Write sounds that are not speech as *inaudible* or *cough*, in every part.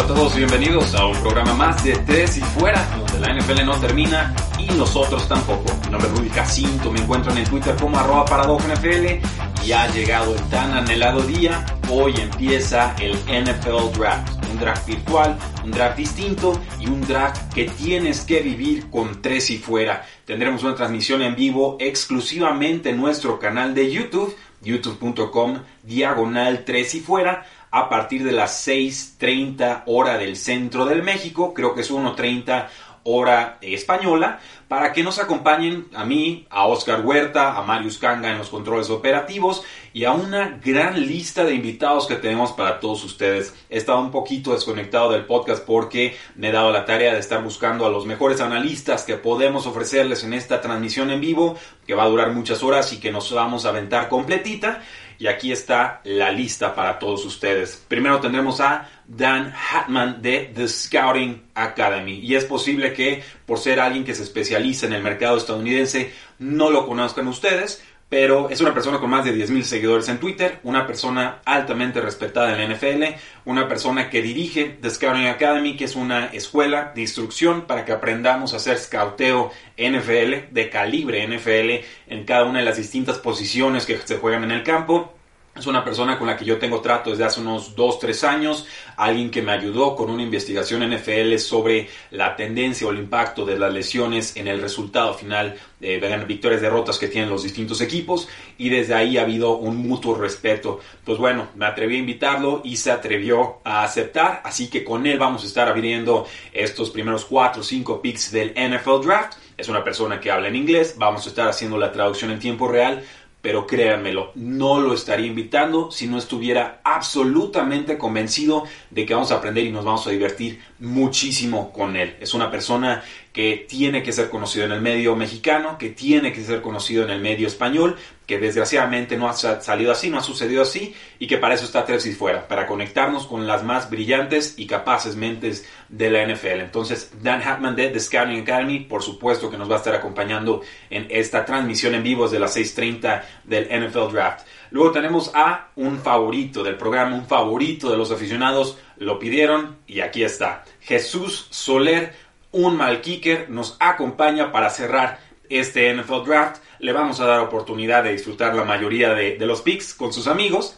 A todos bienvenidos a un programa más de Tres y Fuera, donde la NFL no termina y nosotros tampoco. Mi nombre es Rudy Jacinto, me encuentran en Twitter como arroba NFL y ha llegado el tan anhelado día. Hoy empieza el NFL Draft, un draft virtual, un draft distinto y un draft que tienes que vivir con Tres y Fuera. Tendremos una transmisión en vivo exclusivamente en nuestro canal de YouTube, youtube.com diagonal 3 y fuera a partir de las 6.30 hora del centro del México, creo que es 1.30 hora española, para que nos acompañen a mí, a Oscar Huerta, a Marius Kanga en los controles operativos y a una gran lista de invitados que tenemos para todos ustedes. He estado un poquito desconectado del podcast porque me he dado la tarea de estar buscando a los mejores analistas que podemos ofrecerles en esta transmisión en vivo, que va a durar muchas horas y que nos vamos a aventar completita. Y aquí está la lista para todos ustedes. Primero tendremos a Dan Hatman de The Scouting Academy. Y es posible que por ser alguien que se especializa en el mercado estadounidense no lo conozcan ustedes, pero es una persona con más de 10.000 seguidores en Twitter, una persona altamente respetada en la NFL, una persona que dirige The Scouting Academy, que es una escuela de instrucción para que aprendamos a hacer scouteo NFL, de calibre NFL, en cada una de las distintas posiciones que se juegan en el campo. Es una persona con la que yo tengo trato desde hace unos 2, 3 años, alguien que me ayudó con una investigación NFL sobre la tendencia o el impacto de las lesiones en el resultado final de victorias, derrotas que tienen los distintos equipos y desde ahí ha habido un mutuo respeto. Pues bueno, me atreví a invitarlo y se atrevió a aceptar, así que con él vamos a estar abriendo estos primeros 4 o 5 picks del NFL Draft. Es una persona que habla en inglés, vamos a estar haciendo la traducción en tiempo real pero créanmelo, no lo estaría invitando si no estuviera absolutamente convencido de que vamos a aprender y nos vamos a divertir muchísimo con él. Es una persona que tiene que ser conocido en el medio mexicano, que tiene que ser conocido en el medio español, que desgraciadamente no ha salido así, no ha sucedido así, y que para eso está Tres y Fuera, para conectarnos con las más brillantes y capaces mentes de la NFL. Entonces, Dan Hatman de The Scouting Academy, por supuesto que nos va a estar acompañando en esta transmisión en vivo de las 6.30 del NFL Draft. Luego tenemos a un favorito del programa, un favorito de los aficionados, lo pidieron y aquí está. Jesús Soler un mal kicker nos acompaña para cerrar este NFL Draft. Le vamos a dar oportunidad de disfrutar la mayoría de, los picks con sus amigos.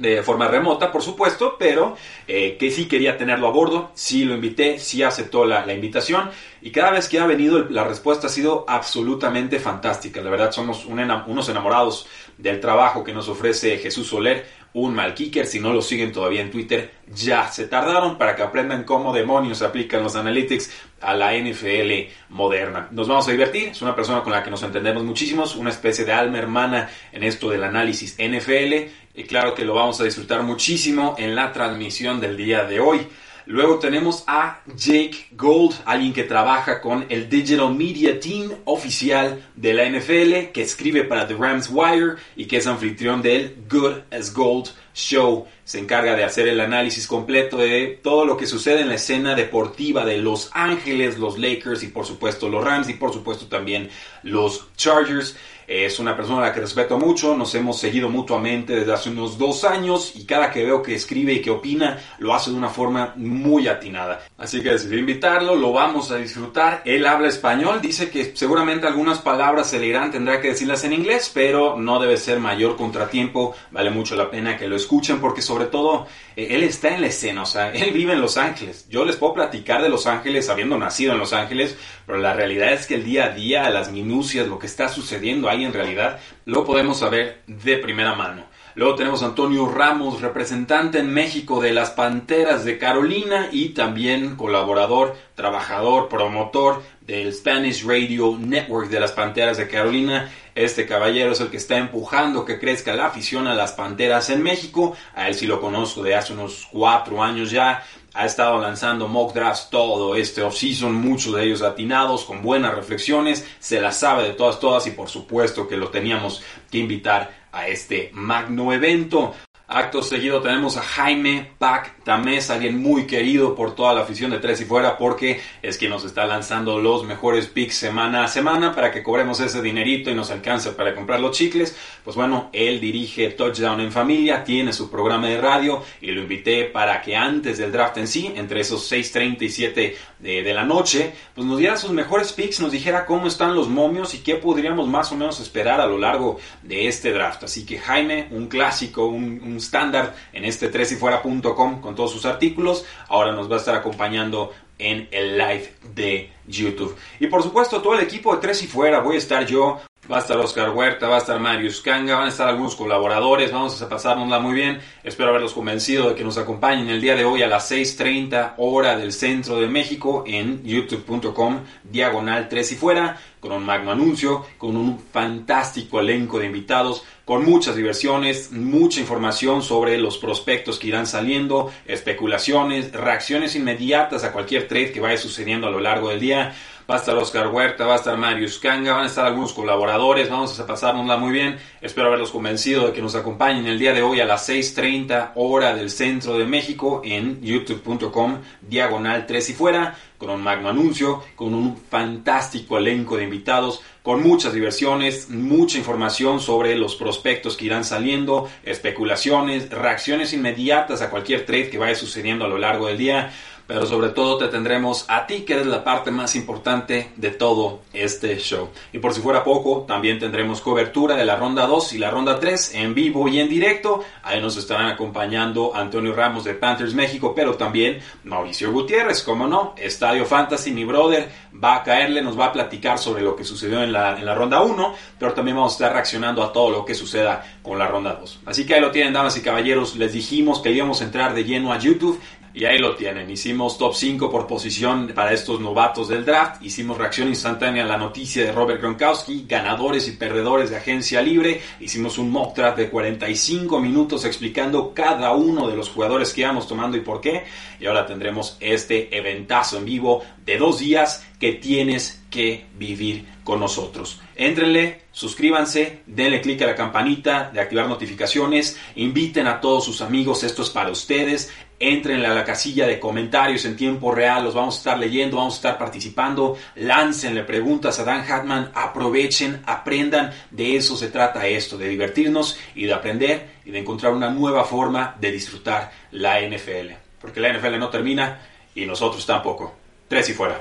De forma remota, por supuesto, pero eh, que sí quería tenerlo a bordo, sí lo invité, sí aceptó la, invitación y cada vez que ha venido la respuesta ha sido absolutamente fantástica. La verdad somos unos enamorados del trabajo que nos ofrece Jesús Soler un mal. Si no lo siguen todavía en Twitter, ya se tardaron para que aprendan cómo demonios aplican los analytics a la NFL moderna. Nos vamos a divertir. Es una persona con la que nos entendemos muchísimos, una especie de alma hermana en esto del análisis NFL. Y claro que lo vamos a disfrutar muchísimo en la transmisión del día de hoy. Luego tenemos a Jake Gold, alguien que trabaja con el Digital Media Team oficial de la NFL, que escribe para The Rams Wire y que es anfitrión del Good as Gold Show. Se encarga de hacer el análisis completo de todo lo que sucede en la escena deportiva de Los Ángeles, los Lakers y por supuesto los Rams y por supuesto también los Chargers. Es una persona a la que respeto mucho, nos hemos seguido mutuamente desde hace unos dos años y cada que veo que escribe y que opina lo hace de una forma muy atinada. Así que decidí invitarlo, lo vamos a disfrutar. Él habla español, dice que seguramente algunas palabras se le irán, tendrá que decirlas en inglés, pero no debe ser mayor contratiempo. Vale mucho la pena que lo escuchen porque sobre todo eh, él está en la escena, o sea, *laughs* él vive en Los Ángeles. Yo les puedo platicar de Los Ángeles habiendo nacido en Los Ángeles, pero la realidad es que el día a día, las minucias, lo que está sucediendo ahí en realidad, lo podemos saber de primera mano. Luego tenemos a Antonio Ramos, representante en México de las Panteras de Carolina y también colaborador, trabajador, promotor del Spanish Radio Network de las Panteras de Carolina. Este caballero es el que está empujando que crezca la afición a las Panteras en México. A él sí lo conozco de hace unos cuatro años ya ha estado lanzando mock drafts todo este offseason, muchos de ellos atinados, con buenas reflexiones, se las sabe de todas, todas y por supuesto que lo teníamos que invitar a este magno evento. Acto seguido tenemos a Jaime Pac Tamés, alguien muy querido por toda la afición de Tres y Fuera porque es quien nos está lanzando los mejores picks semana a semana para que cobremos ese dinerito y nos alcance para comprar los chicles. Pues bueno, él dirige Touchdown en Familia, tiene su programa de radio y lo invité para que antes del draft en sí, entre esos 6.30 y 7 de, de la noche, pues nos diera sus mejores picks, nos dijera cómo están los momios y qué podríamos más o menos esperar a lo largo de este draft. Así que Jaime, un clásico, un estándar en este tresyfuera.com con todos sus artículos. Ahora nos va a estar acompañando en el live de YouTube. Y por supuesto, todo el equipo de Tres y Fuera, voy a estar yo, Va a estar Oscar Huerta, va a estar Marius Kanga, van a estar algunos colaboradores, vamos a pasárnosla muy bien. Espero haberlos convencido de que nos acompañen el día de hoy a las 6.30 hora del centro de México en youtube.com diagonal 3 y fuera, con un magno anuncio, con un fantástico elenco de invitados, con muchas diversiones, mucha información sobre los prospectos que irán saliendo, especulaciones, reacciones inmediatas a cualquier trade que vaya sucediendo a lo largo del día va a estar Oscar Huerta, va a estar Marius Kanga, van a estar algunos colaboradores, vamos a pasárnosla muy bien. Espero haberlos convencido de que nos acompañen el día de hoy a las 6.30 hora del centro de México en youtube.com diagonal 3 y fuera, con un magno anuncio, con un fantástico elenco de invitados, con muchas diversiones, mucha información sobre los prospectos que irán saliendo, especulaciones, reacciones inmediatas a cualquier trade que vaya sucediendo a lo largo del día pero sobre todo te tendremos a ti, que eres la parte más importante de todo este show. Y por si fuera poco, también tendremos cobertura de la ronda 2 y la ronda 3 en vivo y en directo. Ahí nos estarán acompañando Antonio Ramos de Panthers México, pero también Mauricio Gutiérrez, como no, Estadio Fantasy, mi brother, va a caerle, nos va a platicar sobre lo que sucedió en la, en la ronda 1, pero también vamos a estar reaccionando a todo lo que suceda con la ronda 2. Así que ahí lo tienen, damas y caballeros, les dijimos que íbamos a entrar de lleno a YouTube y ahí lo tienen. Hicimos top 5 por posición para estos novatos del draft. Hicimos reacción instantánea a la noticia de Robert Gronkowski, ganadores y perdedores de agencia libre. Hicimos un mock draft de 45 minutos explicando cada uno de los jugadores que íbamos tomando y por qué. Y ahora tendremos este eventazo en vivo de dos días que tienes que vivir con nosotros. Éntrenle, suscríbanse, denle click a la campanita de activar notificaciones, inviten a todos sus amigos, esto es para ustedes, entren a la casilla de comentarios en tiempo real, los vamos a estar leyendo, vamos a estar participando, láncenle preguntas a Dan Hatman, aprovechen, aprendan, de eso se trata esto, de divertirnos y de aprender y de encontrar una nueva forma de disfrutar la NFL, porque la NFL no termina y nosotros tampoco. Tres y fuera.